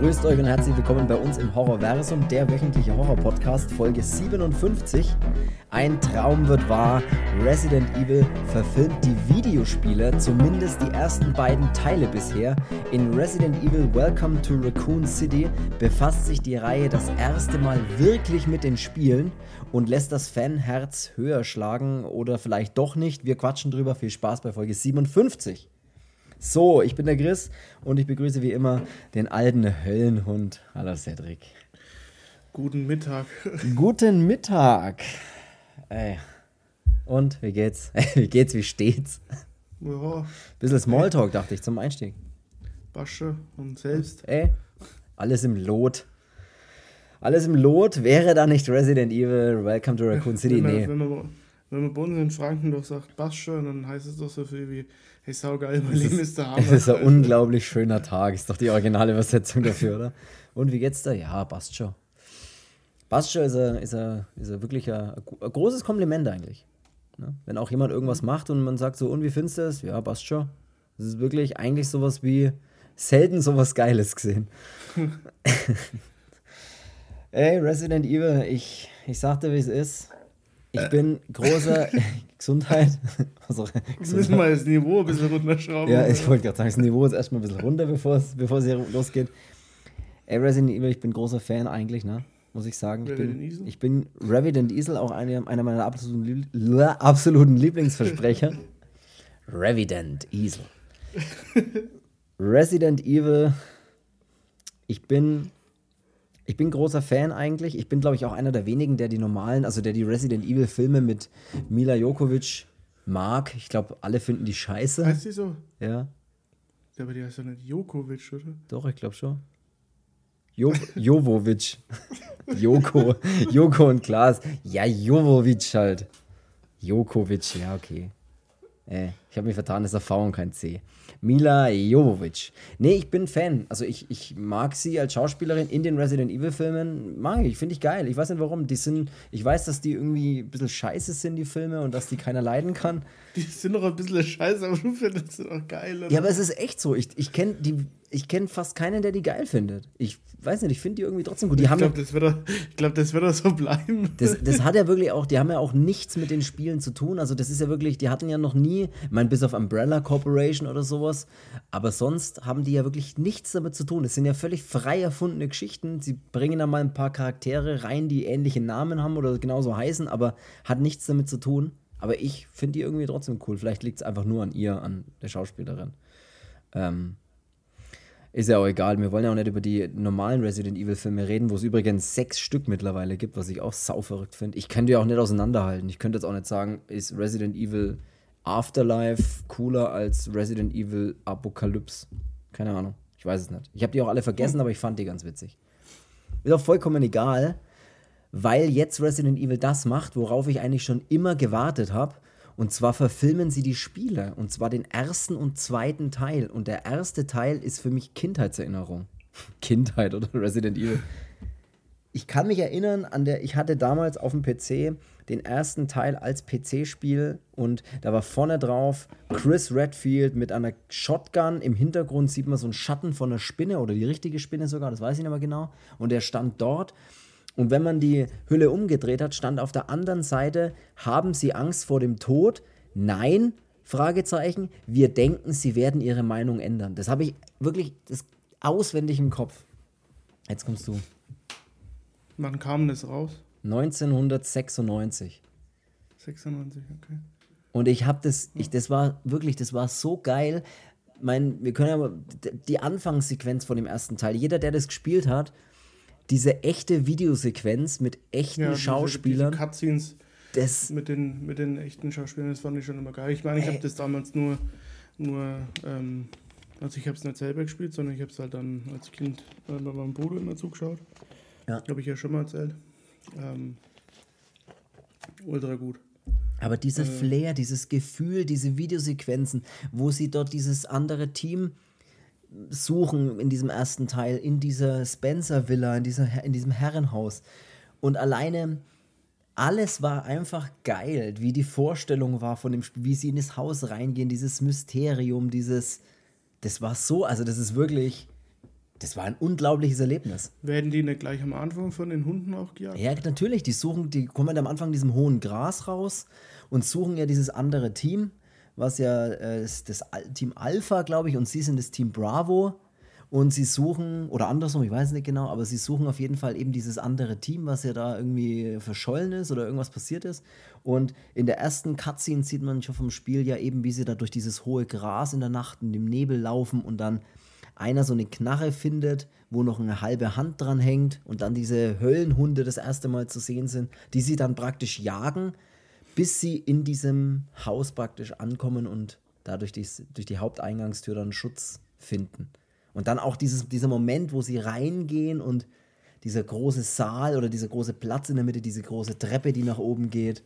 Grüßt euch und herzlich willkommen bei uns im Horrorversum, der wöchentliche Horror-Podcast, Folge 57. Ein Traum wird wahr. Resident Evil verfilmt die Videospiele, zumindest die ersten beiden Teile bisher. In Resident Evil Welcome to Raccoon City befasst sich die Reihe das erste Mal wirklich mit den Spielen und lässt das Fanherz höher schlagen oder vielleicht doch nicht. Wir quatschen drüber. Viel Spaß bei Folge 57. So, ich bin der Chris und ich begrüße wie immer den alten Höllenhund. Hallo Cedric. Guten Mittag. Guten Mittag. Ey. Und wie geht's? wie geht's? Wie steht's? Ja. Bisschen Smalltalk, dachte ich, zum Einstieg. Basche und selbst. Ey, alles im Lot. Alles im Lot. Wäre da nicht Resident Evil, Welcome to Raccoon City? Wenn man, nee. Wenn man, wenn man bei uns in Franken doch sagt Basche, dann heißt es doch so viel wie Hey, saugeil, mein Leben ist der Hammer. Es ist ein unglaublich schöner Tag. Ist doch die originale Übersetzung dafür, oder? Und wie geht's da? Ja, passt schon. Passt schon ist, ein, ist, ein, ist ein wirklich ein, ein großes Kompliment eigentlich. Ne? Wenn auch jemand irgendwas macht und man sagt so, und wie findest du es? Ja, passt schon. Das ist wirklich eigentlich sowas wie selten sowas Geiles gesehen. Ey, Resident Evil, ich, ich sagte, wie es ist. Ich äh. bin großer Gesundheit. Also, Gesundheit. Müssen wir das Niveau ein bisschen runterschrauben. Ja, ich wollte gerade sagen, das Niveau ist erstmal ein bisschen runter, bevor es, hier losgeht. Ey, Resident Evil, ich bin großer Fan eigentlich, ne? Muss ich sagen. Ich bin, Easel? ich bin Resident Evil, auch eine, einer meiner absoluten, absoluten Lieblingsversprecher. Resident Evil. Resident Evil. Ich bin ich bin großer Fan eigentlich. Ich bin, glaube ich, auch einer der wenigen, der die normalen, also der die Resident Evil Filme mit Mila Jokovic mag. Ich glaube, alle finden die scheiße. Heißt die so? Ja. aber die heißt doch nicht Jokovic, oder? Doch, ich glaube schon. Jo Jovovic. Joko. Joko und Klaas. Ja, Jovovic halt. Jokovic, ja, okay. Äh, ich habe mich vertan, das ist eine V und kein C. Mila Jovovic. Nee, ich bin Fan. Also ich, ich mag sie als Schauspielerin in den Resident Evil Filmen. Mag ich, finde ich geil. Ich weiß nicht warum. Die sind, ich weiß, dass die irgendwie ein bisschen scheiße sind, die Filme, und dass die keiner leiden kann. Die sind doch ein bisschen scheiße, aber du findest sie doch geil. Oder? Ja, aber es ist echt so. Ich, ich kenne die ich kenne fast keinen, der die geil findet. Ich weiß nicht, ich finde die irgendwie trotzdem gut. Die ich glaube, das, wird auch, glaub, das wird auch so bleiben. Das, das hat ja wirklich auch, die haben ja auch nichts mit den Spielen zu tun. Also das ist ja wirklich, die hatten ja noch nie, ich meine, bis auf Umbrella Corporation oder sowas, aber sonst haben die ja wirklich nichts damit zu tun. Das sind ja völlig frei erfundene Geschichten. Sie bringen da mal ein paar Charaktere rein, die ähnliche Namen haben oder genauso heißen, aber hat nichts damit zu tun. Aber ich finde die irgendwie trotzdem cool. Vielleicht liegt es einfach nur an ihr, an der Schauspielerin. Ähm, ist ja auch egal. Wir wollen ja auch nicht über die normalen Resident Evil-Filme reden, wo es übrigens sechs Stück mittlerweile gibt, was ich auch sauverrückt finde. Ich könnte ja auch nicht auseinanderhalten. Ich könnte jetzt auch nicht sagen, ist Resident Evil Afterlife cooler als Resident Evil Apocalypse. Keine Ahnung. Ich weiß es nicht. Ich habe die auch alle vergessen, aber ich fand die ganz witzig. Ist auch vollkommen egal, weil jetzt Resident Evil das macht, worauf ich eigentlich schon immer gewartet habe. Und zwar verfilmen sie die Spiele. Und zwar den ersten und zweiten Teil. Und der erste Teil ist für mich Kindheitserinnerung. Kindheit oder Resident Evil. Ich kann mich erinnern an der, ich hatte damals auf dem PC den ersten Teil als PC-Spiel und da war vorne drauf Chris Redfield mit einer Shotgun. Im Hintergrund sieht man so einen Schatten von einer Spinne oder die richtige Spinne sogar, das weiß ich nicht mehr genau. Und der stand dort und wenn man die Hülle umgedreht hat, stand auf der anderen Seite, haben Sie Angst vor dem Tod? Nein, Fragezeichen. Wir denken, Sie werden Ihre Meinung ändern. Das habe ich wirklich das auswendig im Kopf. Jetzt kommst du. Wann kam das raus? 1996. 96, okay. Und ich habe das, ich, das war wirklich, das war so geil. Mein, wir können ja die Anfangssequenz von dem ersten Teil. Jeder, der das gespielt hat, diese echte Videosequenz mit echten ja, Schauspielern. Diese, diese Cutscenes das mit den, mit den echten Schauspielern, das fand ich schon immer geil. Ich meine, ich habe das damals nur, nur ähm, also ich habe es nicht selber gespielt, sondern ich habe es halt dann als Kind äh, bei meinem Bruder immer zugeschaut. Ja. Habe ich ja schon mal erzählt. Ähm, ultra gut. Aber dieser äh, Flair, dieses Gefühl, diese Videosequenzen, wo sie dort dieses andere Team suchen in diesem ersten Teil, in dieser Spencer-Villa, in, in diesem Herrenhaus. Und alleine alles war einfach geil, wie die Vorstellung war von dem Spiel, wie sie in das Haus reingehen, dieses Mysterium, dieses. Das war so, also das ist wirklich. das war ein unglaubliches Erlebnis. Werden die nicht gleich am Anfang von den Hunden auch gejagt? Ja, natürlich. Die suchen, die kommen am Anfang diesem hohen Gras raus und suchen ja dieses andere Team, was ja äh, das, das Team Alpha, glaube ich, und sie sind das Team Bravo. Und sie suchen, oder andersrum, ich weiß nicht genau, aber sie suchen auf jeden Fall eben dieses andere Team, was ja da irgendwie verschollen ist oder irgendwas passiert ist. Und in der ersten Cutscene sieht man schon vom Spiel ja eben, wie sie da durch dieses hohe Gras in der Nacht in dem Nebel laufen und dann einer so eine Knarre findet, wo noch eine halbe Hand dran hängt und dann diese Höllenhunde das erste Mal zu sehen sind, die sie dann praktisch jagen, bis sie in diesem Haus praktisch ankommen und dadurch die, durch die Haupteingangstür dann Schutz finden. Und dann auch dieses, dieser Moment, wo sie reingehen und dieser große Saal oder dieser große Platz in der Mitte, diese große Treppe, die nach oben geht.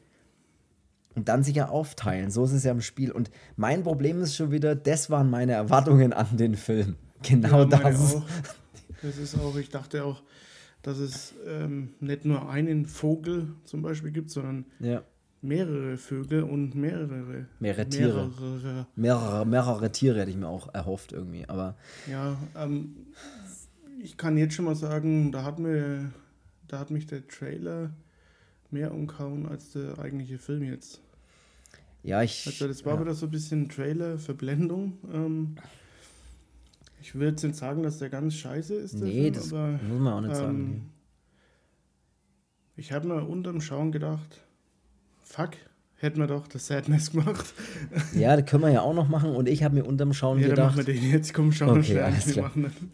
Und dann sich ja aufteilen. So ist es ja im Spiel. Und mein Problem ist schon wieder, das waren meine Erwartungen an den Film. Genau ja, das. Auch. Das ist auch, ich dachte auch, dass es ähm, nicht nur einen Vogel zum Beispiel gibt, sondern ja mehrere Vögel und mehrere. Mehrere Tiere. Mehrere, mehrere, mehrere Tiere hätte ich mir auch erhofft irgendwie. Aber ja, ähm, ich kann jetzt schon mal sagen, da hat, mir, da hat mich der Trailer mehr umkauen als der eigentliche Film jetzt. Ja, ich. Also, das war ja. wieder so ein bisschen Trailer-Verblendung. Ähm, ich würde jetzt nicht sagen, dass der ganz scheiße ist. Nee, Film, das aber, muss man auch nicht ähm, sagen. Ich habe mir unterm Schauen gedacht, fuck, hätten wir doch das Sadness gemacht. Ja, das können wir ja auch noch machen. Und ich habe mir unterm Schauen ja, gedacht. Dann machen wir den jetzt, komm, schauen okay, alles klar.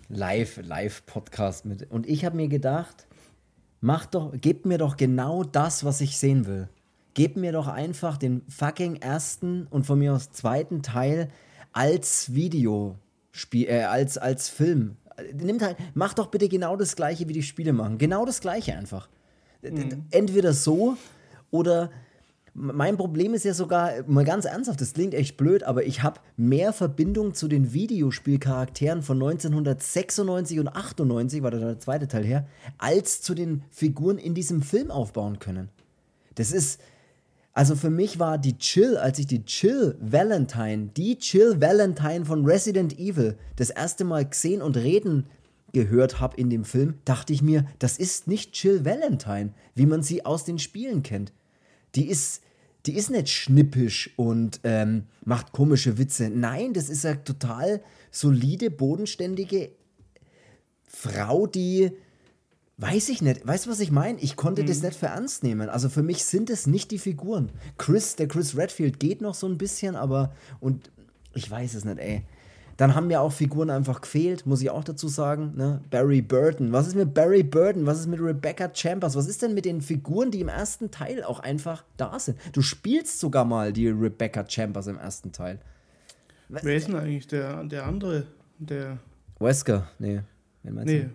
Live, Live-Podcast mit. Und ich habe mir gedacht, mach doch, gebt mir doch genau das, was ich sehen will. Gebt mir doch einfach den fucking ersten und von mir aus zweiten Teil als Videospiel, äh, als, als Film. Nimmt halt, mach doch bitte genau das gleiche, wie die Spiele machen. Genau das gleiche einfach. Mhm. Entweder so oder mein Problem ist ja sogar, mal ganz ernsthaft, das klingt echt blöd, aber ich habe mehr Verbindung zu den Videospielcharakteren von 1996 und 98, war da der zweite Teil her, als zu den Figuren in diesem Film aufbauen können. Das ist, also für mich war die Chill, als ich die Chill Valentine, die Chill Valentine von Resident Evil das erste Mal gesehen und reden gehört habe in dem Film, dachte ich mir, das ist nicht Chill Valentine, wie man sie aus den Spielen kennt. Die ist, die ist nicht schnippisch und ähm, macht komische Witze. Nein, das ist eine total solide, bodenständige Frau, die, weiß ich nicht, weißt du, was ich meine? Ich konnte mhm. das nicht für ernst nehmen. Also für mich sind es nicht die Figuren. Chris, der Chris Redfield geht noch so ein bisschen, aber, und ich weiß es nicht, ey. Dann haben mir auch Figuren einfach gefehlt, muss ich auch dazu sagen. Ne? Barry Burton. Was ist mit Barry Burton? Was ist mit Rebecca Chambers? Was ist denn mit den Figuren, die im ersten Teil auch einfach da sind? Du spielst sogar mal die Rebecca Chambers im ersten Teil. Wer ist denn eigentlich der, der andere? Der. Wesker? Nee. Wen meinst nee. du?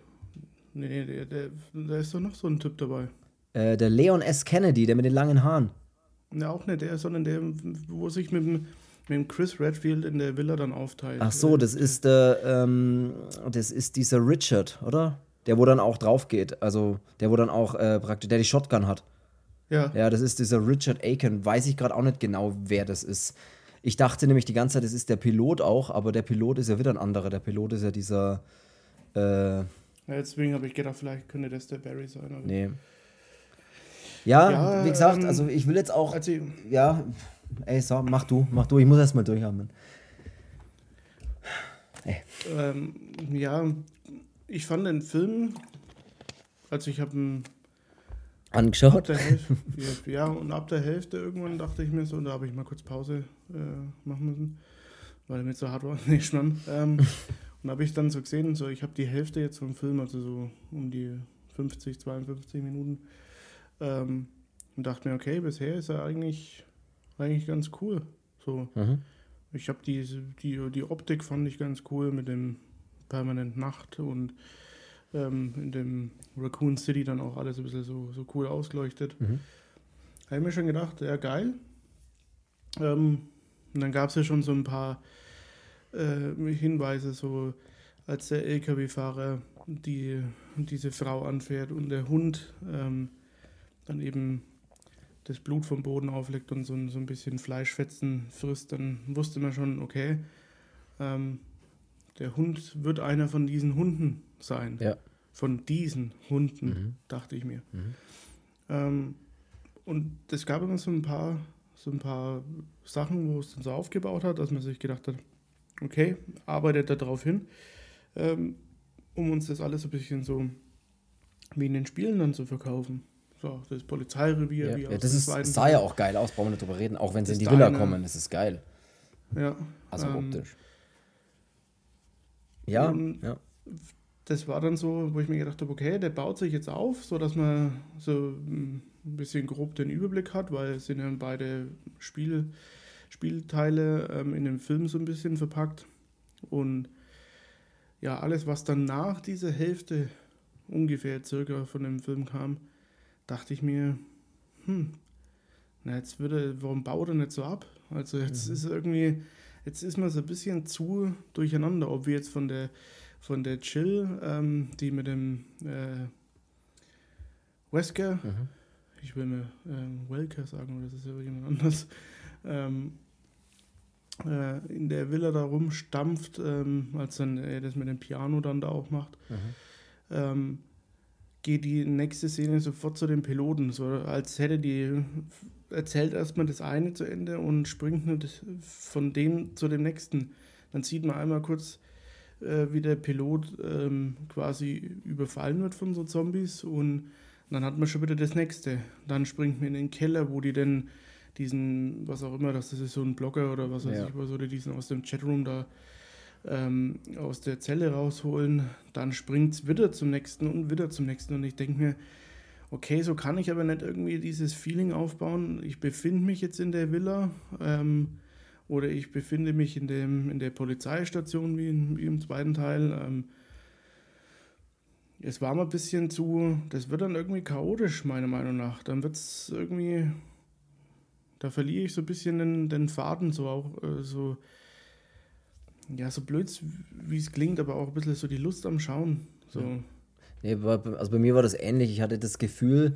Nee, der, der, der ist doch noch so ein Typ dabei. Äh, der Leon S. Kennedy, der mit den langen Haaren. Ja, auch nicht der, sondern der, wo sich mit dem mit dem Chris Redfield in der Villa dann aufteilt. Ach so, das ist der, ähm, das ist dieser Richard, oder? Der, wo dann auch drauf geht. Also, der, wo dann auch äh, praktisch, der die Shotgun hat. Ja. Ja, das ist dieser Richard Aiken. Weiß ich gerade auch nicht genau, wer das ist. Ich dachte nämlich die ganze Zeit, das ist der Pilot auch, aber der Pilot ist ja wieder ein anderer. Der Pilot ist ja dieser. Äh, ja, deswegen habe ich gedacht, vielleicht könnte das der Barry sein. Nee. Ja, ja, wie gesagt, ähm, also ich will jetzt auch. Also, ja, Ey, so, mach du, mach du, ich muss erstmal durchatmen. Ähm, ja, ich fand den Film, also ich habe ihn angeschaut. Hälfte, ja, und ab der Hälfte irgendwann dachte ich mir so, da habe ich mal kurz Pause äh, machen müssen, weil er mir so hart war. nee, schnamm. Ähm, und habe ich dann so gesehen, so ich habe die Hälfte jetzt vom Film, also so um die 50, 52 Minuten, ähm, und dachte mir, okay, bisher ist er eigentlich eigentlich ganz cool. So. Mhm. Ich habe die, die, die Optik fand ich ganz cool mit dem permanent Nacht und ähm, in dem Raccoon City dann auch alles ein bisschen so, so cool ausgeleuchtet. Mhm. Habe ich mir schon gedacht, ja geil. Ähm, und dann gab es ja schon so ein paar äh, Hinweise, so als der LKW-Fahrer die, diese Frau anfährt und der Hund ähm, dann eben das Blut vom Boden auflegt und so, so ein bisschen Fleischfetzen frisst, dann wusste man schon, okay, ähm, der Hund wird einer von diesen Hunden sein. Ja. Von diesen Hunden, mhm. dachte ich mir. Mhm. Ähm, und es gab immer so ein paar, so ein paar Sachen, wo es dann so aufgebaut hat, dass man sich gedacht hat, okay, arbeitet da drauf hin, ähm, um uns das alles ein bisschen so wie in den Spielen dann zu verkaufen. So, das Polizeirevier, ja, wie ja, das ist, sah ja auch geil aus, brauchen wir nicht drüber reden, auch wenn sie in die Villa eine, kommen, das ist geil. Ja. Also ähm, optisch. Ja, ja. Das war dann so, wo ich mir gedacht habe, okay, der baut sich jetzt auf, so dass man so ein bisschen grob den Überblick hat, weil es sind ja beide Spiel, Spielteile ähm, in dem Film so ein bisschen verpackt. Und ja, alles, was dann nach dieser Hälfte ungefähr circa von dem Film kam, dachte ich mir, hm, na jetzt würde, warum baut er nicht so ab? Also jetzt mhm. ist irgendwie, jetzt ist man so ein bisschen zu durcheinander, ob wir jetzt von der von der Chill, ähm, die mit dem äh, Wesker, mhm. ich will mir ähm, Welker sagen, oder das ist ja jemand anders, ähm, äh, in der Villa da rumstampft, ähm, als dann er das mit dem Piano dann da auch macht. Mhm. Geht die nächste Szene sofort zu den Piloten, so als hätte die erzählt erstmal das eine zu Ende und springt von dem zu dem nächsten. Dann sieht man einmal kurz, äh, wie der Pilot ähm, quasi überfallen wird von so Zombies und dann hat man schon wieder das nächste. Dann springt man in den Keller, wo die denn diesen, was auch immer, das ist so ein Blogger oder was weiß ja. ich was, oder diesen aus dem Chatroom da ähm, aus der Zelle rausholen, dann springt es wieder zum nächsten und wieder zum nächsten. Und ich denke mir, okay, so kann ich aber nicht irgendwie dieses Feeling aufbauen. Ich befinde mich jetzt in der Villa ähm, oder ich befinde mich in, dem, in der Polizeistation wie, wie im zweiten Teil. Ähm, es war mal ein bisschen zu, das wird dann irgendwie chaotisch, meiner Meinung nach. Dann wird es irgendwie, da verliere ich so ein bisschen den, den Faden, so auch äh, ja, so blöd, wie es klingt, aber auch ein bisschen so die Lust am Schauen. So. Ja. Nee, also bei mir war das ähnlich. Ich hatte das Gefühl,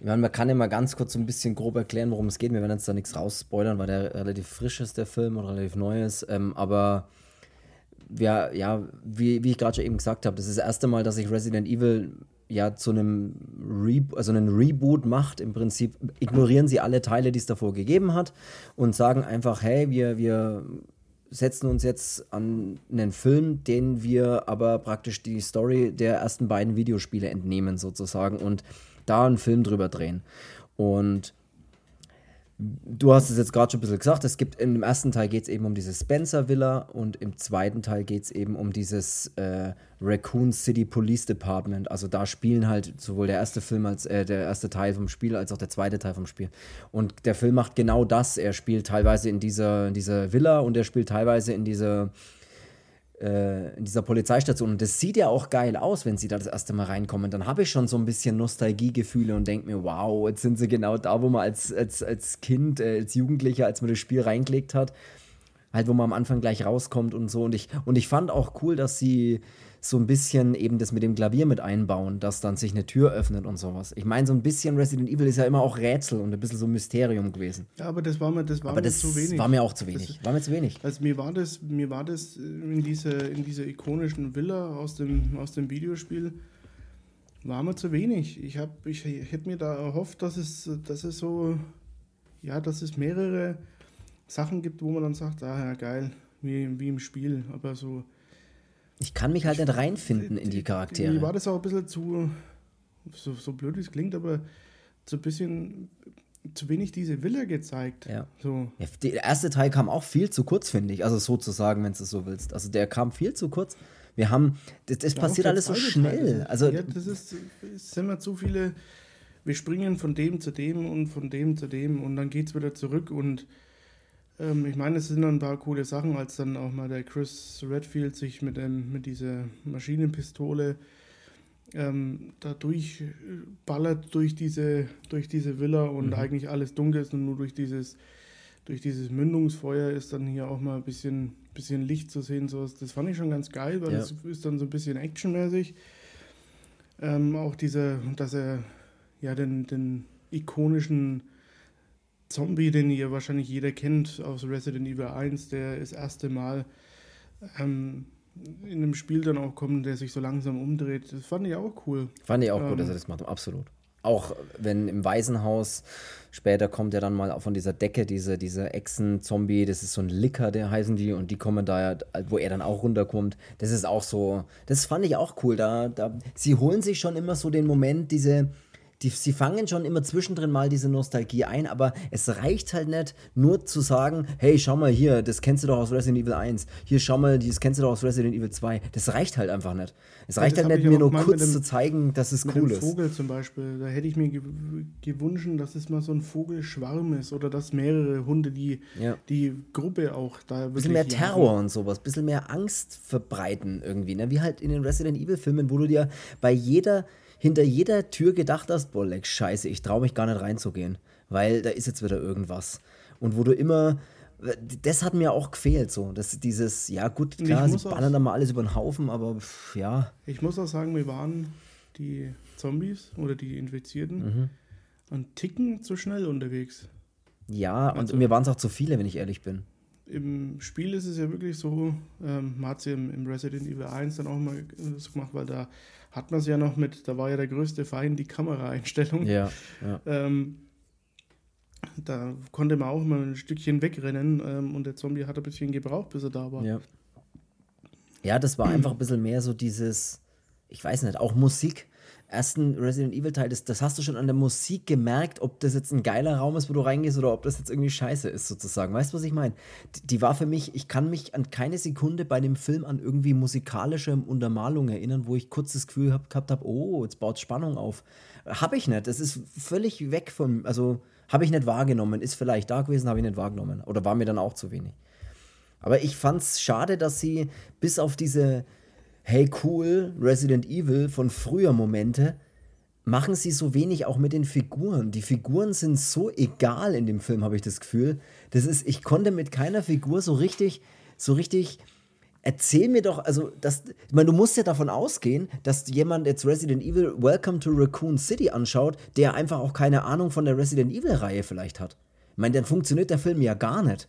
ich meine, man kann ja mal ganz kurz so ein bisschen grob erklären, worum es geht. Wir werden jetzt da nichts rausspoilern, weil der relativ frisch ist, der Film, oder relativ neu ist. Ähm, aber ja, ja, wie, wie ich gerade schon eben gesagt habe, das ist das erste Mal, dass ich Resident Evil ja zu einem Re also einen Reboot macht. Im Prinzip ignorieren sie alle Teile, die es davor gegeben hat und sagen einfach, hey, wir, wir setzen uns jetzt an einen Film, den wir aber praktisch die Story der ersten beiden Videospiele entnehmen sozusagen und da einen Film drüber drehen. Und Du hast es jetzt gerade schon ein bisschen gesagt, es gibt im ersten Teil geht es eben um diese Spencer Villa und im zweiten Teil geht es eben um dieses äh, Raccoon City Police Department. Also da spielen halt sowohl der erste Film als äh, der erste Teil vom Spiel als auch der zweite Teil vom Spiel. Und der Film macht genau das. Er spielt teilweise in dieser, in dieser Villa und er spielt teilweise in dieser äh, in dieser Polizeistation. Und das sieht ja auch geil aus, wenn sie da das erste Mal reinkommen. Dann habe ich schon so ein bisschen Nostalgiegefühle und denke mir, wow, jetzt sind sie genau da, wo man als, als, als Kind, äh, als Jugendlicher, als man das Spiel reingelegt hat, halt, wo man am Anfang gleich rauskommt und so. Und ich, und ich fand auch cool, dass sie so ein bisschen eben das mit dem Klavier mit einbauen, dass dann sich eine Tür öffnet und sowas. Ich meine, so ein bisschen Resident Evil ist ja immer auch Rätsel und ein bisschen so Mysterium gewesen. Ja, aber das war mir, das war aber mir das zu wenig. war mir auch zu wenig. Das, war mir zu wenig. Also mir war das, mir war das in dieser, in dieser ikonischen Villa aus dem, aus dem Videospiel war mir zu wenig. Ich, ich, ich hätte mir da erhofft, dass es, dass es so, ja, dass es mehrere Sachen gibt, wo man dann sagt, ah ja, geil, wie, wie im Spiel. Aber so ich kann mich halt nicht reinfinden in die Charaktere. Mir war das auch ein bisschen zu, so, so blöd wie es klingt, aber so ein bisschen zu wenig diese Villa gezeigt. Ja. So. Ja, der erste Teil kam auch viel zu kurz, finde ich. Also sozusagen, wenn du es so willst. Also der kam viel zu kurz. Wir haben, das, das ja, passiert alles so schnell. Teil. Also, ja, das ist, es sind immer zu viele, wir springen von dem zu dem und von dem zu dem und dann geht es wieder zurück und ähm, ich meine, es sind dann ein paar coole Sachen, als dann auch mal der Chris Redfield sich mit, dem, mit dieser Maschinenpistole ähm, da durchballert durch diese, durch diese Villa und mhm. eigentlich alles dunkel ist und nur durch dieses, durch dieses Mündungsfeuer ist dann hier auch mal ein bisschen, bisschen Licht zu sehen. So, das fand ich schon ganz geil, weil es ja. ist dann so ein bisschen actionmäßig. Ähm, auch diese, dass er ja den, den ikonischen Zombie, den ihr wahrscheinlich jeder kennt aus Resident Evil 1, der das erste Mal ähm, in einem Spiel dann auch kommt, der sich so langsam umdreht. Das fand ich auch cool. Fand ich auch ähm, gut, dass er das macht, absolut. Auch wenn im Waisenhaus später kommt ja dann mal von dieser Decke diese, diese Echsen-Zombie, das ist so ein Licker, der heißen die, und die kommen da, wo er dann auch runterkommt. Das ist auch so, das fand ich auch cool. Da, da, sie holen sich schon immer so den Moment, diese, die, sie fangen schon immer zwischendrin mal diese Nostalgie ein, aber es reicht halt nicht, nur zu sagen, hey, schau mal hier, das kennst du doch aus Resident Evil 1. Hier, schau mal, das kennst du doch aus Resident Evil 2. Das reicht halt einfach nicht. Es reicht ja, halt nicht, mir nur kurz dem, zu zeigen, dass es cool ist. Vogel zum Beispiel, da hätte ich mir gewünscht, dass es mal so ein Vogelschwarm ist oder dass mehrere Hunde die, ja. die Gruppe auch da. Bisschen mehr Terror jagen. und sowas, bisschen mehr Angst verbreiten irgendwie, ne? Wie halt in den Resident Evil Filmen, wo du dir bei jeder hinter jeder Tür gedacht hast, boah, leck, scheiße, ich traue mich gar nicht reinzugehen, weil da ist jetzt wieder irgendwas. Und wo du immer, das hat mir auch gefehlt, so, dass dieses, ja gut, klar, sie ballern da mal alles über den Haufen, aber pff, ja. Ich muss auch sagen, wir waren die Zombies oder die Infizierten mhm. einen Ticken zu schnell unterwegs. Ja, also, und mir waren es auch zu viele, wenn ich ehrlich bin. Im Spiel ist es ja wirklich so, ähm, man hat es ja im, im, Resident Evil 1 dann auch mal so gemacht, weil da hat man es ja noch mit, da war ja der größte Feind die Kameraeinstellung. Ja, ja. Ähm, da konnte man auch mal ein Stückchen wegrennen ähm, und der Zombie hat ein bisschen gebraucht, bis er da war. Ja, ja das war einfach ein bisschen mehr so dieses, ich weiß nicht, auch Musik ersten Resident Evil Teil, das, das hast du schon an der Musik gemerkt, ob das jetzt ein geiler Raum ist, wo du reingehst oder ob das jetzt irgendwie scheiße ist, sozusagen. Weißt du, was ich meine? Die, die, war für mich, ich kann mich an keine Sekunde bei dem Film an irgendwie musikalische Untermalung erinnern, wo ich kurz das Gefühl hab, gehabt habe, oh, jetzt baut Spannung auf. Habe ich nicht. Das ist völlig weg von, also habe ich nicht wahrgenommen. Ist vielleicht da gewesen, habe ich nicht wahrgenommen. Oder war mir dann auch zu wenig. Aber ich fand es schade, dass sie bis auf diese hey cool, Resident Evil von früher Momente, machen sie so wenig auch mit den Figuren. Die Figuren sind so egal in dem Film, habe ich das Gefühl. Das ist, ich konnte mit keiner Figur so richtig, so richtig. Erzähl mir doch, also das, ich meine, du musst ja davon ausgehen, dass jemand jetzt Resident Evil Welcome to Raccoon City anschaut, der einfach auch keine Ahnung von der Resident Evil-Reihe vielleicht hat. Ich meine, dann funktioniert der Film ja gar nicht.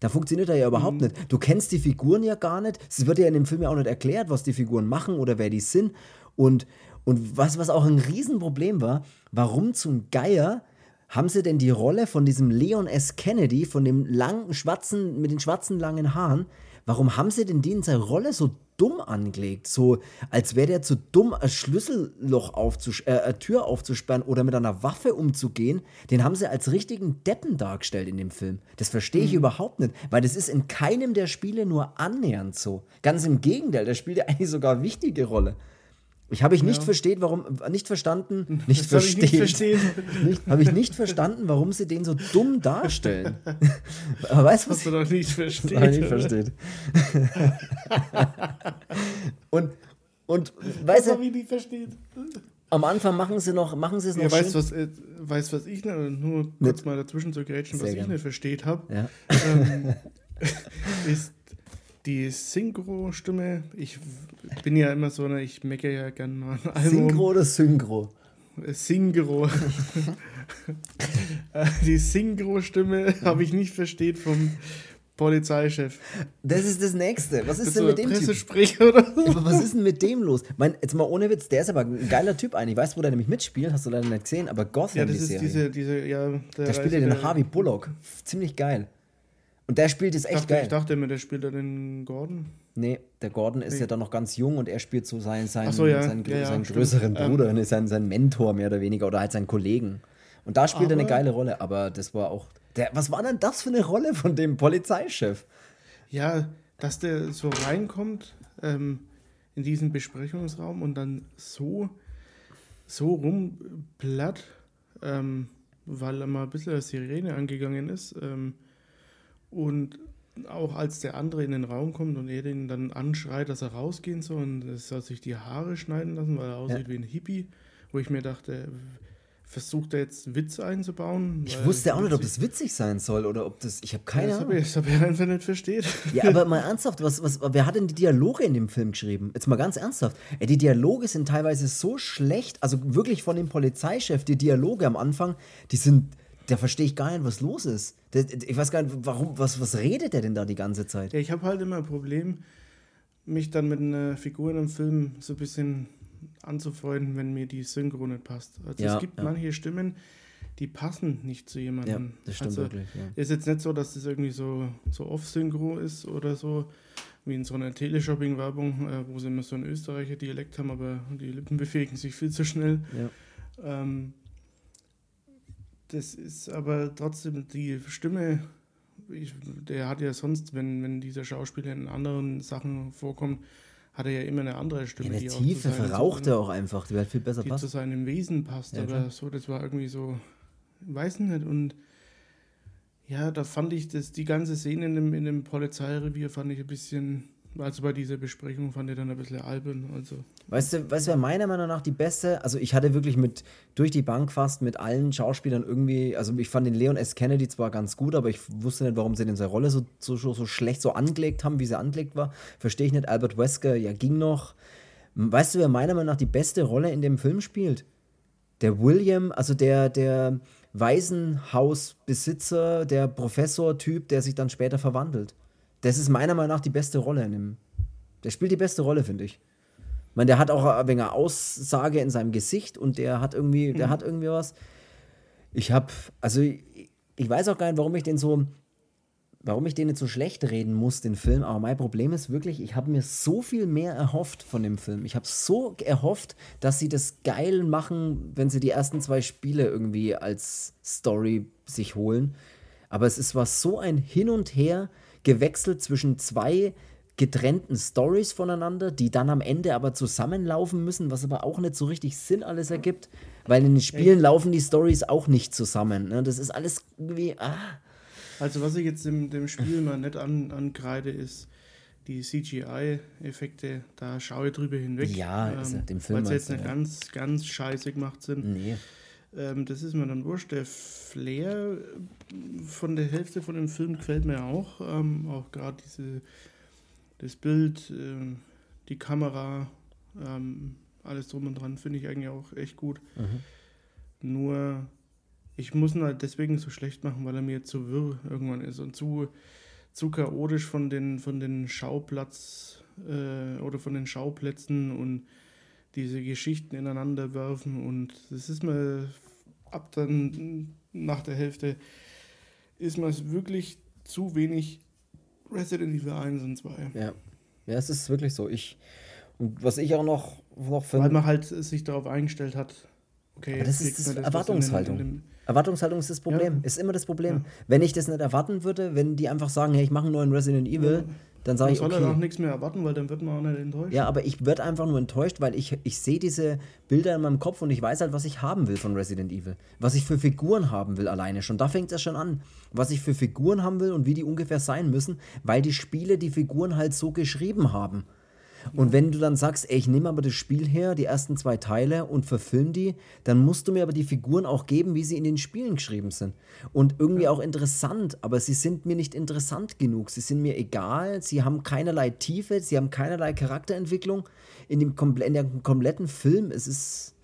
Da funktioniert er ja überhaupt mhm. nicht. Du kennst die Figuren ja gar nicht. Es wird ja in dem Film ja auch nicht erklärt, was die Figuren machen oder wer die sind. Und, und was, was auch ein Riesenproblem war, warum zum Geier haben sie denn die Rolle von diesem Leon S. Kennedy, von dem langen, schwarzen, mit den schwarzen langen Haaren, warum haben sie denn den seine Rolle so dumm angelegt? So, als wäre der zu dumm, ein Schlüsselloch aufzus äh, eine Tür aufzusperren oder mit einer Waffe umzugehen. Den haben sie als richtigen Deppen dargestellt in dem Film. Das verstehe ich mhm. überhaupt nicht, weil das ist in keinem der Spiele nur annähernd so. Ganz im Gegenteil, der spielt ja eigentlich sogar eine wichtige Rolle. Ich habe ich nicht ja. versteht, warum nicht verstanden, nicht das versteht, ich nicht habe ich nicht verstanden, warum sie den so dumm darstellen. Aber weißt du, was du doch nicht versteht. Ich nicht versteht. und und weißt du, wie nicht versteht. Am Anfang machen sie noch, machen sie es noch. Ja, weißt was, äh, weißt was ich nur kurz nicht. mal dazwischen zu grätschen, was Sehr ich gern. nicht versteht habe, ja. ähm, ist die Synchro-Stimme, ich bin ja immer so eine, ich mecke ja gerne mal ein Album. Synchro oder Synchro? Synchro. die Synchro-Stimme habe ich nicht versteht vom Polizeichef. Das ist das Nächste. Was ist das denn mit dem Typ? Oder so? Was ist denn mit dem los? Mein, jetzt mal ohne Witz, der ist aber ein geiler Typ eigentlich. Weißt du, wo der nämlich mitspielt? Hast du leider nicht gesehen, aber Gotham, ja, das ist diese, diese, ja, der, der spielt ja den Harvey Bullock. Ziemlich geil. Und der spielt jetzt echt dachte, geil. Ich dachte immer, der spielt ja den Gordon. Nee, der Gordon ist nee. ja dann noch ganz jung und er spielt so seinen, seinen, so, ja. seinen, ja, ja, seinen größeren Bruder, ähm. seinen, seinen Mentor mehr oder weniger oder halt seinen Kollegen. Und da spielt aber, er eine geile Rolle, aber das war auch. Der, was war denn das für eine Rolle von dem Polizeichef? Ja, dass der so reinkommt ähm, in diesen Besprechungsraum und dann so, so rumplatt, ähm, weil er mal ein bisschen als Sirene angegangen ist. Ähm, und auch als der andere in den Raum kommt und er den dann anschreit, dass er rausgehen soll und er soll sich die Haare schneiden lassen, weil er aussieht ja. wie ein Hippie, wo ich mir dachte, versucht er jetzt Witze einzubauen? Ich wusste auch nicht, ob das witzig sein soll oder ob das. Ich habe keine ja, Ahnung. das habe ich einfach nicht versteht. Ja, aber mal ernsthaft, was, was, wer hat denn die Dialoge in dem Film geschrieben? Jetzt mal ganz ernsthaft. Die Dialoge sind teilweise so schlecht, also wirklich von dem Polizeichef, die Dialoge am Anfang, die sind da verstehe ich gar nicht, was los ist. ich weiß gar nicht, warum, was, was redet der denn da die ganze Zeit? Ja, ich habe halt immer ein Problem mich dann mit einer Figur in einem Film so ein bisschen anzufreunden, wenn mir die Synchro nicht passt. Also ja, es gibt ja. manche Stimmen, die passen nicht zu jemandem. Ja, das stimmt also wirklich. Ja. Ist jetzt nicht so, dass das irgendwie so, so off-synchro ist oder so, wie in so einer Teleshopping-Werbung, äh, wo sie immer so einen Österreicher Dialekt haben, aber die Lippen bewegen sich viel zu schnell. Ja. Ähm, das ist aber trotzdem die Stimme, ich, der hat ja sonst, wenn, wenn dieser Schauspieler in anderen Sachen vorkommt, hat er ja immer eine andere Stimme. Ja, eine Tiefe verraucht er auch einfach, die halt viel besser die passt. zu seinem Wesen passt, ja, aber klar. so, das war irgendwie so, weiß nicht, und ja, da fand ich das, die ganze Szene in dem, in dem Polizeirevier fand ich ein bisschen, also bei dieser Besprechung fand ich dann ein bisschen albern. Also. Weißt du, weißt du, meiner Meinung nach die beste, also ich hatte wirklich mit, durch die Bank fast mit allen Schauspielern irgendwie, also ich fand den Leon S. Kennedy zwar ganz gut, aber ich wusste nicht, warum sie denn seine Rolle so, so, so schlecht so angelegt haben, wie sie angelegt war. Verstehe ich nicht. Albert Wesker, ja, ging noch. Weißt du, wer meiner Meinung nach die beste Rolle in dem Film spielt? Der William, also der, der, Waisenhausbesitzer, der Professor-Typ, der sich dann später verwandelt. Das ist meiner Meinung nach die beste Rolle in dem. Der spielt die beste Rolle, finde ich. Ich meine, der hat auch ein wenig Aussage in seinem Gesicht und der hat irgendwie, der mhm. hat irgendwie was. Ich habe, also ich, ich weiß auch gar nicht, warum ich den so warum ich den nicht so schlecht reden muss, den Film. Aber mein Problem ist wirklich, ich habe mir so viel mehr erhofft von dem Film. Ich habe so erhofft, dass sie das geil machen, wenn sie die ersten zwei Spiele irgendwie als Story sich holen. Aber es ist was so ein Hin und Her gewechselt zwischen zwei getrennten Stories voneinander, die dann am Ende aber zusammenlaufen müssen, was aber auch nicht so richtig Sinn alles ergibt, weil in den Spielen laufen die Stories auch nicht zusammen. Ne? Das ist alles irgendwie. Ah also was ich jetzt dem, dem Spiel mal nicht an, ankreide, ist die CGI-Effekte, da schaue ich drüber hinweg. Ja, ähm, ist dem Film. Weil sie jetzt nicht ja. ganz, ganz scheiße gemacht sind. Nee. Ähm, das ist mir dann wurscht. Der Flair von der Hälfte von dem Film gefällt mir auch. Ähm, auch gerade diese das Bild, äh, die Kamera, ähm, alles drum und dran finde ich eigentlich auch echt gut. Mhm. Nur ich muss ihn halt deswegen so schlecht machen, weil er mir zu wirr irgendwann ist und zu, zu chaotisch von den, von den Schauplatz äh, oder von den Schauplätzen und diese Geschichten ineinander werfen und das ist mir ab dann nach der Hälfte ist mir wirklich zu wenig Resident Evil 1 und 2. Ja. Ja, es ist wirklich so. Ich und was ich auch noch, noch finde. Weil man halt sich darauf eingestellt hat, okay, aber das ist das, das Erwartungshaltung. In, in Erwartungshaltung ist das Problem, ja. ist immer das Problem. Ja. Wenn ich das nicht erwarten würde, wenn die einfach sagen, hey, ich mache einen neuen Resident Evil, ja. Dann sage ich, okay. Man soll auch nichts mehr erwarten, weil dann wird man auch nicht enttäuscht. Ja, aber ich werde einfach nur enttäuscht, weil ich, ich sehe diese Bilder in meinem Kopf und ich weiß halt, was ich haben will von Resident Evil. Was ich für Figuren haben will alleine schon. Da fängt es ja schon an. Was ich für Figuren haben will und wie die ungefähr sein müssen, weil die Spiele die Figuren halt so geschrieben haben. Und wenn du dann sagst, ey, ich nehme aber das Spiel her, die ersten zwei Teile und verfilm die, dann musst du mir aber die Figuren auch geben, wie sie in den Spielen geschrieben sind. Und irgendwie auch interessant, aber sie sind mir nicht interessant genug. Sie sind mir egal, sie haben keinerlei Tiefe, sie haben keinerlei Charakterentwicklung. In dem, Komple in dem kompletten Film, es ist.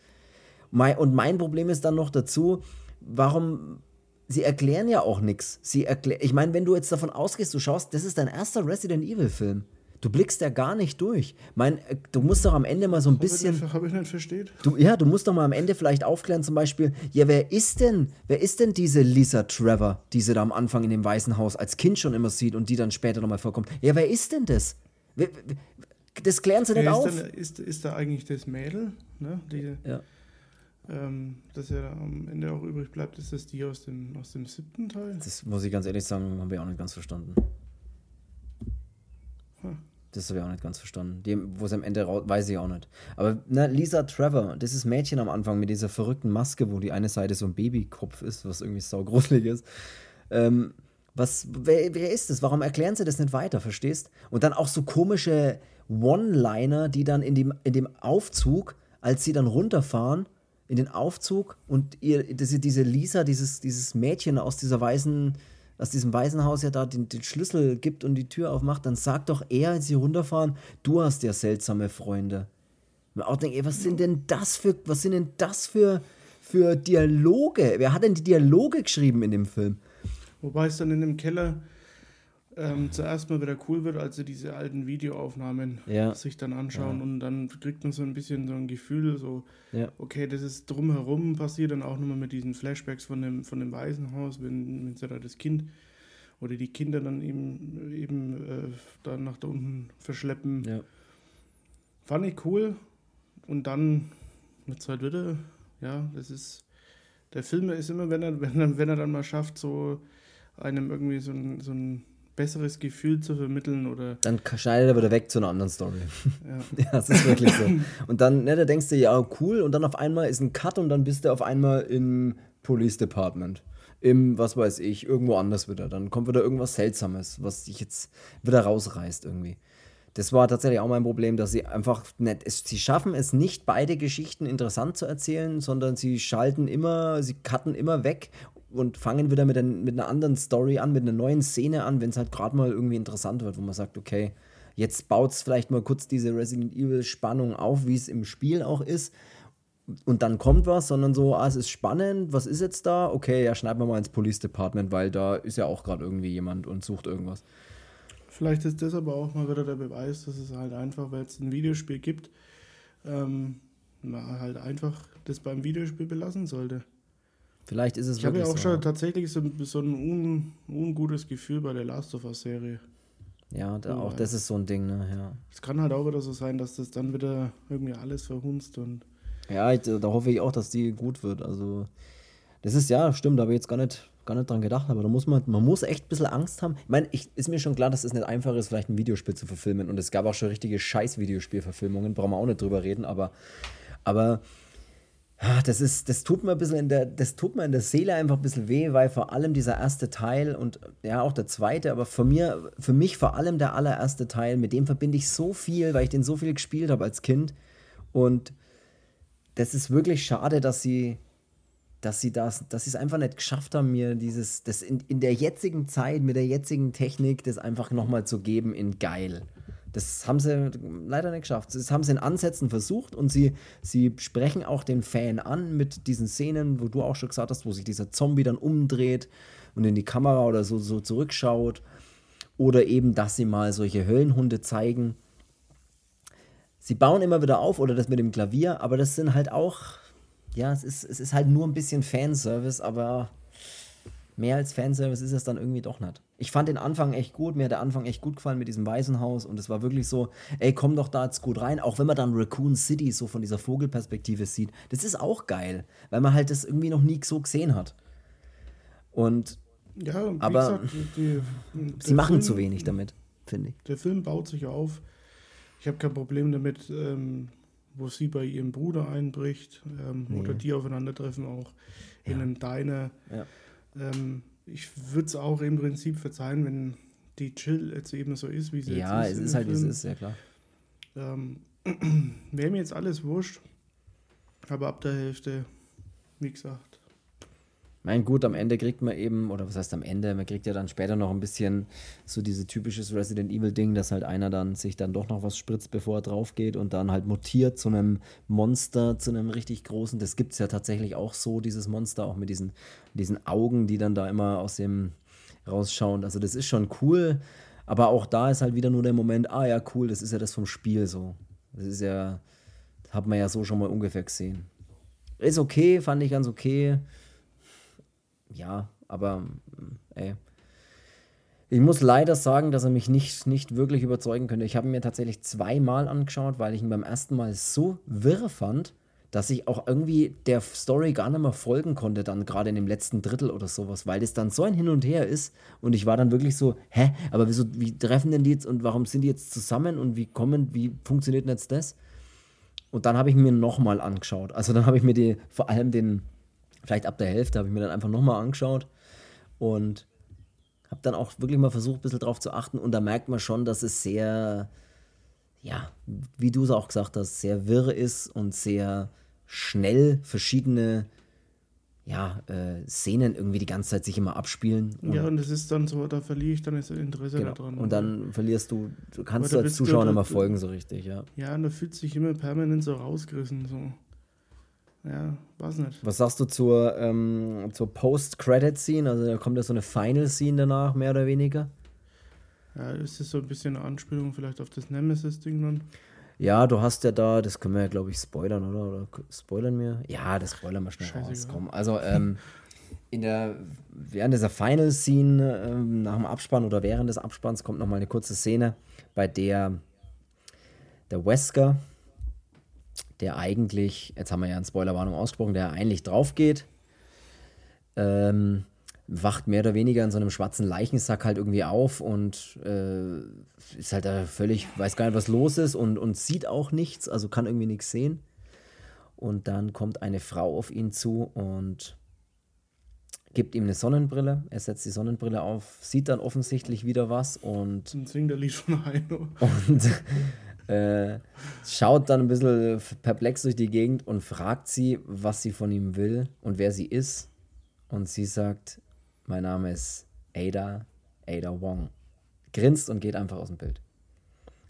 Mein, und mein Problem ist dann noch dazu, warum sie erklären ja auch nichts. Sie erklär, ich meine, wenn du jetzt davon ausgehst, du schaust, das ist dein erster Resident Evil Film. Du blickst ja gar nicht durch. Mein, äh, du musst doch am Ende mal so ein bisschen. Habe ich nicht versteht? Du, ja, du musst doch mal am Ende vielleicht aufklären, zum Beispiel, ja, wer ist denn, wer ist denn diese Lisa Trevor, die sie da am Anfang in dem Weißen Haus als Kind schon immer sieht und die dann später nochmal vorkommt? Ja, wer ist denn das? das klären sie nicht ja, ist auf. Dann, ist, ist da eigentlich das Mädel, ne? Die, ja. Ähm, dass ja am Ende auch übrig bleibt, ist das die aus dem, aus dem siebten Teil? Das muss ich ganz ehrlich sagen, haben wir auch nicht ganz verstanden. Das habe ich auch nicht ganz verstanden. wo es am Ende raus, weiß ich auch nicht. Aber na, Lisa Trevor, das ist Mädchen am Anfang mit dieser verrückten Maske, wo die eine Seite so ein Babykopf ist, was irgendwie saugruselig ist. Ähm, was, wer, wer ist das? Warum erklären sie das nicht weiter, verstehst? Und dann auch so komische One-Liner, die dann in dem, in dem Aufzug, als sie dann runterfahren, in den Aufzug und ihr, diese, diese Lisa, dieses, dieses Mädchen aus dieser weißen aus diesem Waisenhaus ja da den, den, Schlüssel gibt und die Tür aufmacht, dann sagt doch er, als sie runterfahren, du hast ja seltsame Freunde. Und auch denke, ey, was sind denn das für, was sind denn das für, für Dialoge? Wer hat denn die Dialoge geschrieben in dem Film? Wobei es dann in dem Keller ähm, zuerst mal wieder cool wird, als sie diese alten Videoaufnahmen ja. sich dann anschauen ja. und dann kriegt man so ein bisschen so ein Gefühl, so, ja. okay, das ist drumherum passiert, dann auch nochmal mit diesen Flashbacks von dem, von dem Waisenhaus, wenn, wenn sie da das Kind oder die Kinder dann eben, eben äh, dann nach da unten verschleppen. Fand ich cool und dann mit Zeit wieder, ja, das ist, der Film ist immer, wenn er, wenn er, wenn er dann mal schafft, so einem irgendwie so ein, so ein besseres Gefühl zu vermitteln oder. Dann schneidet er wieder weg zu einer anderen Story. Ja, ja das ist wirklich so. Und dann, ne, da denkst du, ja, cool, und dann auf einmal ist ein Cut und dann bist du auf einmal im Police Department. Im, was weiß ich, irgendwo anders wieder. Dann kommt wieder irgendwas Seltsames, was dich jetzt wieder rausreißt irgendwie. Das war tatsächlich auch mein Problem, dass sie einfach nicht, es, sie schaffen es nicht, beide Geschichten interessant zu erzählen, sondern sie schalten immer, sie cutten immer weg und fangen wieder mit, ein, mit einer anderen Story an, mit einer neuen Szene an, wenn es halt gerade mal irgendwie interessant wird, wo man sagt, okay, jetzt baut es vielleicht mal kurz diese Resident Evil Spannung auf, wie es im Spiel auch ist. Und dann kommt was, sondern so, ah, es ist spannend, was ist jetzt da? Okay, ja, schneiden wir mal ins Police Department, weil da ist ja auch gerade irgendwie jemand und sucht irgendwas. Vielleicht ist das aber auch mal wieder der Beweis, dass es halt einfach, weil es ein Videospiel gibt, ähm, man halt einfach das beim Videospiel belassen sollte. Vielleicht ist es Ich habe ja auch so. schon tatsächlich so, so ein un, ungutes Gefühl bei der Last of Us Serie. Ja, da, auch das ist so ein Ding, ne? Ja. Es kann halt auch wieder so sein, dass das dann wieder irgendwie alles verhunzt und. Ja, ich, da hoffe ich auch, dass die gut wird. Also, das ist ja, stimmt, da habe ich jetzt gar nicht, gar nicht dran gedacht, aber da muss man, man muss echt ein bisschen Angst haben. Ich meine, ich, ist mir schon klar, dass es nicht einfach ist, vielleicht ein Videospiel zu verfilmen. Und es gab auch schon richtige Scheiß-Videospielverfilmungen, brauchen wir auch nicht drüber reden, aber, aber das ist, das tut mir ein bisschen in der, das tut mir in der Seele einfach ein bisschen weh, weil vor allem dieser erste Teil und ja auch der zweite, aber für mir, für mich vor allem der allererste Teil, mit dem verbinde ich so viel, weil ich den so viel gespielt habe als Kind. Und das ist wirklich schade, dass sie, dass sie das, dass sie es einfach nicht geschafft haben, mir dieses, das in, in der jetzigen Zeit, mit der jetzigen Technik, das einfach nochmal zu geben in geil. Das haben sie leider nicht geschafft. Das haben sie in Ansätzen versucht und sie, sie sprechen auch den Fan an mit diesen Szenen, wo du auch schon gesagt hast, wo sich dieser Zombie dann umdreht und in die Kamera oder so, so zurückschaut. Oder eben, dass sie mal solche Höllenhunde zeigen. Sie bauen immer wieder auf oder das mit dem Klavier, aber das sind halt auch, ja, es ist, es ist halt nur ein bisschen Fanservice, aber mehr als Fanservice ist es dann irgendwie doch nicht. Ich fand den Anfang echt gut, mir hat der Anfang echt gut gefallen mit diesem Waisenhaus und es war wirklich so, ey, komm doch da jetzt gut rein, auch wenn man dann Raccoon City so von dieser Vogelperspektive sieht. Das ist auch geil, weil man halt das irgendwie noch nie so gesehen hat. Und ja, aber gesagt, die, die, sie machen Film, zu wenig damit, finde ich. Der Film baut sich auf. Ich habe kein Problem damit, ähm, wo sie bei ihrem Bruder einbricht ähm, nee. oder die aufeinandertreffen auch in ja. einem Diner. Ja ähm, ich würde es auch im Prinzip verzeihen, wenn die Chill jetzt eben so ist, wie sie ja, jetzt ist. Ja, es ist halt, wie es ist, ja klar. Ähm, Wäre mir jetzt alles wurscht, aber ab der Hälfte, wie gesagt, mein gut, am Ende kriegt man eben, oder was heißt am Ende, man kriegt ja dann später noch ein bisschen so dieses typisches Resident Evil-Ding, dass halt einer dann sich dann doch noch was spritzt, bevor er drauf geht und dann halt mutiert zu einem Monster, zu einem richtig großen. Das gibt es ja tatsächlich auch so, dieses Monster, auch mit diesen, diesen Augen, die dann da immer aus dem rausschauen. Also das ist schon cool, aber auch da ist halt wieder nur der Moment, ah ja, cool, das ist ja das vom Spiel so. Das ist ja, hat man ja so schon mal ungefähr gesehen. Ist okay, fand ich ganz okay ja, aber mm, ey. Ich muss leider sagen, dass er mich nicht, nicht wirklich überzeugen könnte. Ich habe ihn mir tatsächlich zweimal angeschaut, weil ich ihn beim ersten Mal so wirr fand, dass ich auch irgendwie der Story gar nicht mehr folgen konnte, dann gerade in dem letzten Drittel oder sowas, weil das dann so ein Hin und Her ist und ich war dann wirklich so, hä, aber wieso, wie treffen denn die jetzt und warum sind die jetzt zusammen und wie kommen, wie funktioniert denn jetzt das? Und dann habe ich mir nochmal angeschaut. Also dann habe ich mir die, vor allem den, vielleicht ab der Hälfte habe ich mir dann einfach nochmal angeschaut und habe dann auch wirklich mal versucht, ein bisschen drauf zu achten. Und da merkt man schon, dass es sehr, ja, wie du es auch gesagt hast, sehr wirr ist und sehr schnell verschiedene ja, äh, Szenen irgendwie die ganze Zeit sich immer abspielen. Und ja, und das ist dann so, da verliere ich dann das Interesse genau. daran. Und dann verlierst du, du kannst du als Zuschauer nicht mehr folgen so richtig, ja. Ja, und da fühlt sich immer permanent so rausgerissen, so. Ja, weiß nicht. Was sagst du zur, ähm, zur Post-Credit-Scene? Also da kommt ja so eine Final-Scene danach, mehr oder weniger. Ja, ist das so ein bisschen eine Anspielung vielleicht auf das Nemesis-Ding dann? Ja, du hast ja da, das können wir ja, glaube ich, spoilern, oder? Oder spoilern wir? Ja, das spoilern wir schnell raus. Komm. Also, ähm, in der, während dieser Final Scene, ähm, nach dem Abspann oder während des Abspanns, kommt nochmal eine kurze Szene, bei der der Wesker, der eigentlich, jetzt haben wir ja eine Spoilerwarnung ausgesprochen, der eigentlich drauf geht, ähm, wacht mehr oder weniger in so einem schwarzen Leichensack halt irgendwie auf und äh, ist halt da völlig, weiß gar nicht, was los ist und, und sieht auch nichts, also kann irgendwie nichts sehen. Und dann kommt eine Frau auf ihn zu und gibt ihm eine Sonnenbrille. Er setzt die Sonnenbrille auf, sieht dann offensichtlich wieder was und. Dann singt der Lied von Heino. Und äh, schaut dann ein bisschen perplex durch die Gegend und fragt sie, was sie von ihm will und wer sie ist. Und sie sagt, mein Name ist Ada, Ada Wong. Grinst und geht einfach aus dem Bild.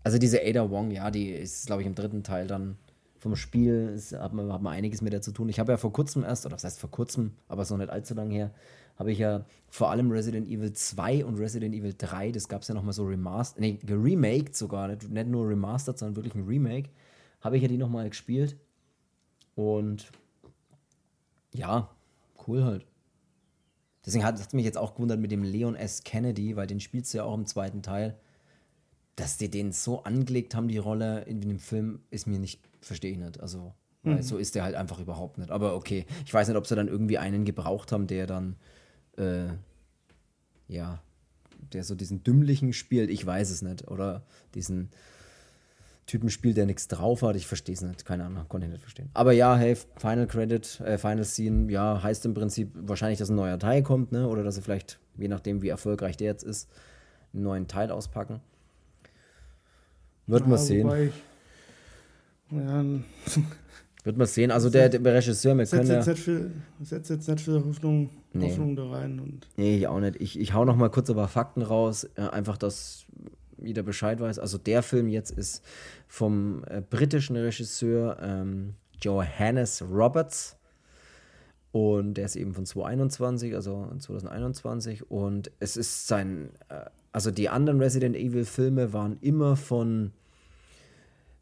Also diese Ada Wong, ja, die ist, glaube ich, im dritten Teil dann vom Spiel, ist, hat, man, hat man einiges mit der zu tun. Ich habe ja vor kurzem erst, oder was heißt vor kurzem, aber es ist noch nicht allzu lange her, habe ich ja vor allem Resident Evil 2 und Resident Evil 3, das gab es ja nochmal so remastered, nee, geremaked sogar, nicht, nicht nur remastered, sondern wirklich ein Remake, habe ich ja die nochmal gespielt. Und ja, cool halt. Deswegen hat es mich jetzt auch gewundert mit dem Leon S. Kennedy, weil den spielst du ja auch im zweiten Teil. Dass die den so angelegt haben, die Rolle in dem Film, ist mir nicht, verstehe ich nicht. Also, mhm. so ist der halt einfach überhaupt nicht. Aber okay, ich weiß nicht, ob sie dann irgendwie einen gebraucht haben, der dann, äh, ja, der so diesen Dümmlichen spielt. Ich weiß es nicht. Oder diesen Typen spielt, der nichts drauf hat. Ich verstehe es nicht. Keine Ahnung, konnte ich nicht verstehen. Aber ja, hey, Final Credit, äh, Final Scene, ja, heißt im Prinzip wahrscheinlich, dass ein neuer Teil kommt, ne? Oder dass sie vielleicht, je nachdem, wie erfolgreich der jetzt ist, einen neuen Teil auspacken. Wird ja, man sehen. Ich, ja, Wird man sehen. Also der, der Regisseur, wir können ja... Setzt jetzt nicht viel Hoffnung, nee. Hoffnung da rein. Und nee, ich auch nicht. Ich, ich hau noch mal kurz aber Fakten raus. Einfach, dass jeder Bescheid weiß. Also der Film jetzt ist vom äh, britischen Regisseur ähm, Johannes Roberts. Und der ist eben von 2021, also 2021. Und es ist sein, äh, also die anderen Resident Evil Filme waren immer von,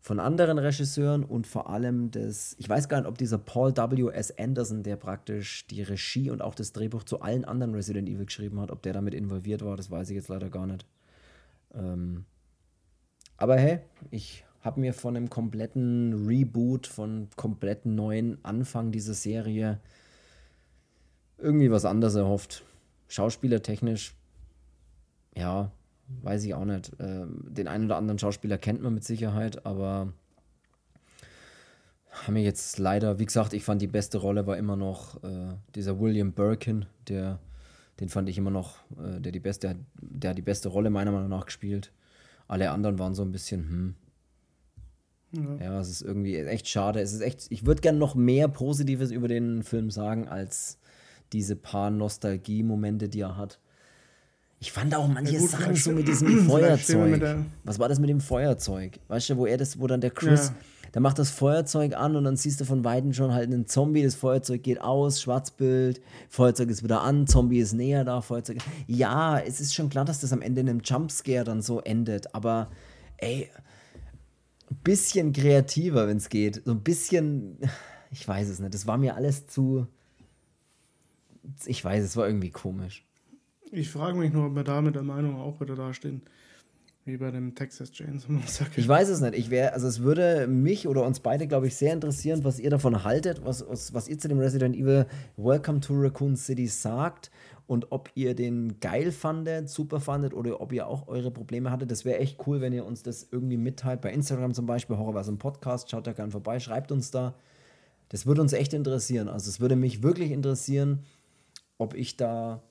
von anderen Regisseuren und vor allem das, ich weiß gar nicht, ob dieser Paul W.S. Anderson, der praktisch die Regie und auch das Drehbuch zu allen anderen Resident Evil geschrieben hat, ob der damit involviert war, das weiß ich jetzt leider gar nicht. Ähm, aber hey, ich habe mir von einem kompletten Reboot, von kompletten neuen Anfang dieser Serie irgendwie was anderes erhofft. Schauspielertechnisch, ja, weiß ich auch nicht. Ähm, den einen oder anderen Schauspieler kennt man mit Sicherheit, aber haben mir jetzt leider, wie gesagt, ich fand die beste Rolle war immer noch äh, dieser William Birkin, der den fand ich immer noch, äh, der die beste, der hat die beste Rolle meiner Meinung nach gespielt. Alle anderen waren so ein bisschen, hm. Ja. ja, es ist irgendwie echt schade. Es ist echt, ich würde gerne noch mehr Positives über den Film sagen, als diese paar Nostalgie-Momente, die er hat. Ich fand auch manche ja, gut, Sachen so mit diesem Feuerzeug. Mit Was war das mit dem Feuerzeug? Weißt du, wo er das, wo dann der Chris, ja der macht das Feuerzeug an und dann siehst du von Weitem schon halt einen Zombie, das Feuerzeug geht aus, Schwarzbild, Feuerzeug ist wieder an, Zombie ist näher da, Feuerzeug. Ja, es ist schon klar, dass das am Ende in einem Jumpscare dann so endet, aber ey, ein bisschen kreativer, wenn es geht. So ein bisschen, ich weiß es nicht, das war mir alles zu, ich weiß, es war irgendwie komisch. Ich frage mich nur, ob wir da mit der Meinung auch wieder dastehen. Wie bei dem Texas Chainsaw Massacre. Ich weiß es nicht. Ich wäre, also es würde mich oder uns beide, glaube ich, sehr interessieren, was ihr davon haltet, was, was, was ihr zu dem Resident Evil Welcome to Raccoon City sagt und ob ihr den geil fandet, super fandet oder ob ihr auch eure Probleme hattet. Das wäre echt cool, wenn ihr uns das irgendwie mitteilt. Bei Instagram zum Beispiel, Horrorverse im Podcast, schaut da gerne vorbei, schreibt uns da. Das würde uns echt interessieren. Also es würde mich wirklich interessieren, ob ich da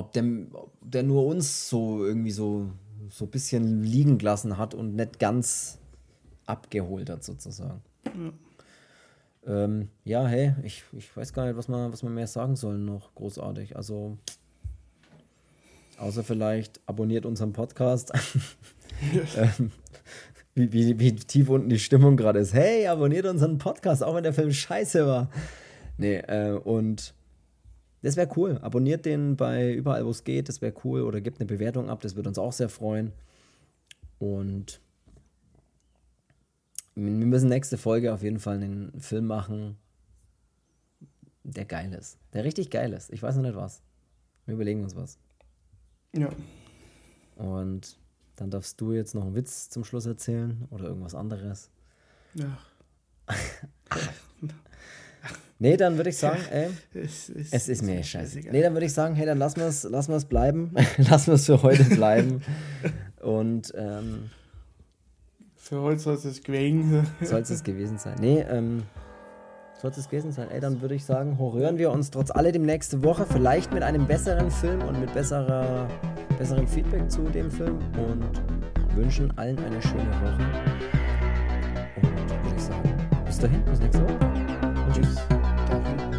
ob der, ob der nur uns so irgendwie so, so ein bisschen liegen gelassen hat und nicht ganz abgeholt hat, sozusagen. Ja, ähm, ja hey, ich, ich weiß gar nicht, was man, was man mehr sagen soll noch großartig. Also, außer vielleicht abonniert unseren Podcast. ähm, wie, wie, wie tief unten die Stimmung gerade ist. Hey, abonniert unseren Podcast, auch wenn der Film scheiße war. Nee, äh, und Das wäre cool. Abonniert den bei überall, wo es geht. Das wäre cool. Oder gebt eine Bewertung ab. Das würde uns auch sehr freuen. Und wir müssen nächste Folge auf jeden Fall einen Film machen, der geil ist. Der richtig geil ist. Ich weiß noch nicht was. Wir überlegen uns was. Ja. Und dann darfst du jetzt noch einen Witz zum Schluss erzählen oder irgendwas anderes. Ja. nee, dann würde ich sagen, ey, es ist, es ist mir scheiße. Nee, dann würde ich sagen, hey, dann lassen wir es lassen bleiben. lassen wir es für heute bleiben. Und ähm, für heute soll es gewesen sein. Soll es gewesen sein. Nee, ähm, soll es gewesen sein. Ey, dann würde ich sagen, hören wir uns trotz alledem nächste Woche, vielleicht mit einem besseren Film und mit besserer, besserem Feedback zu dem Film und wünschen allen eine schöne Woche. Und würde ich sagen, bis dahin, bis nächste Woche. Und tschüss. Dahin.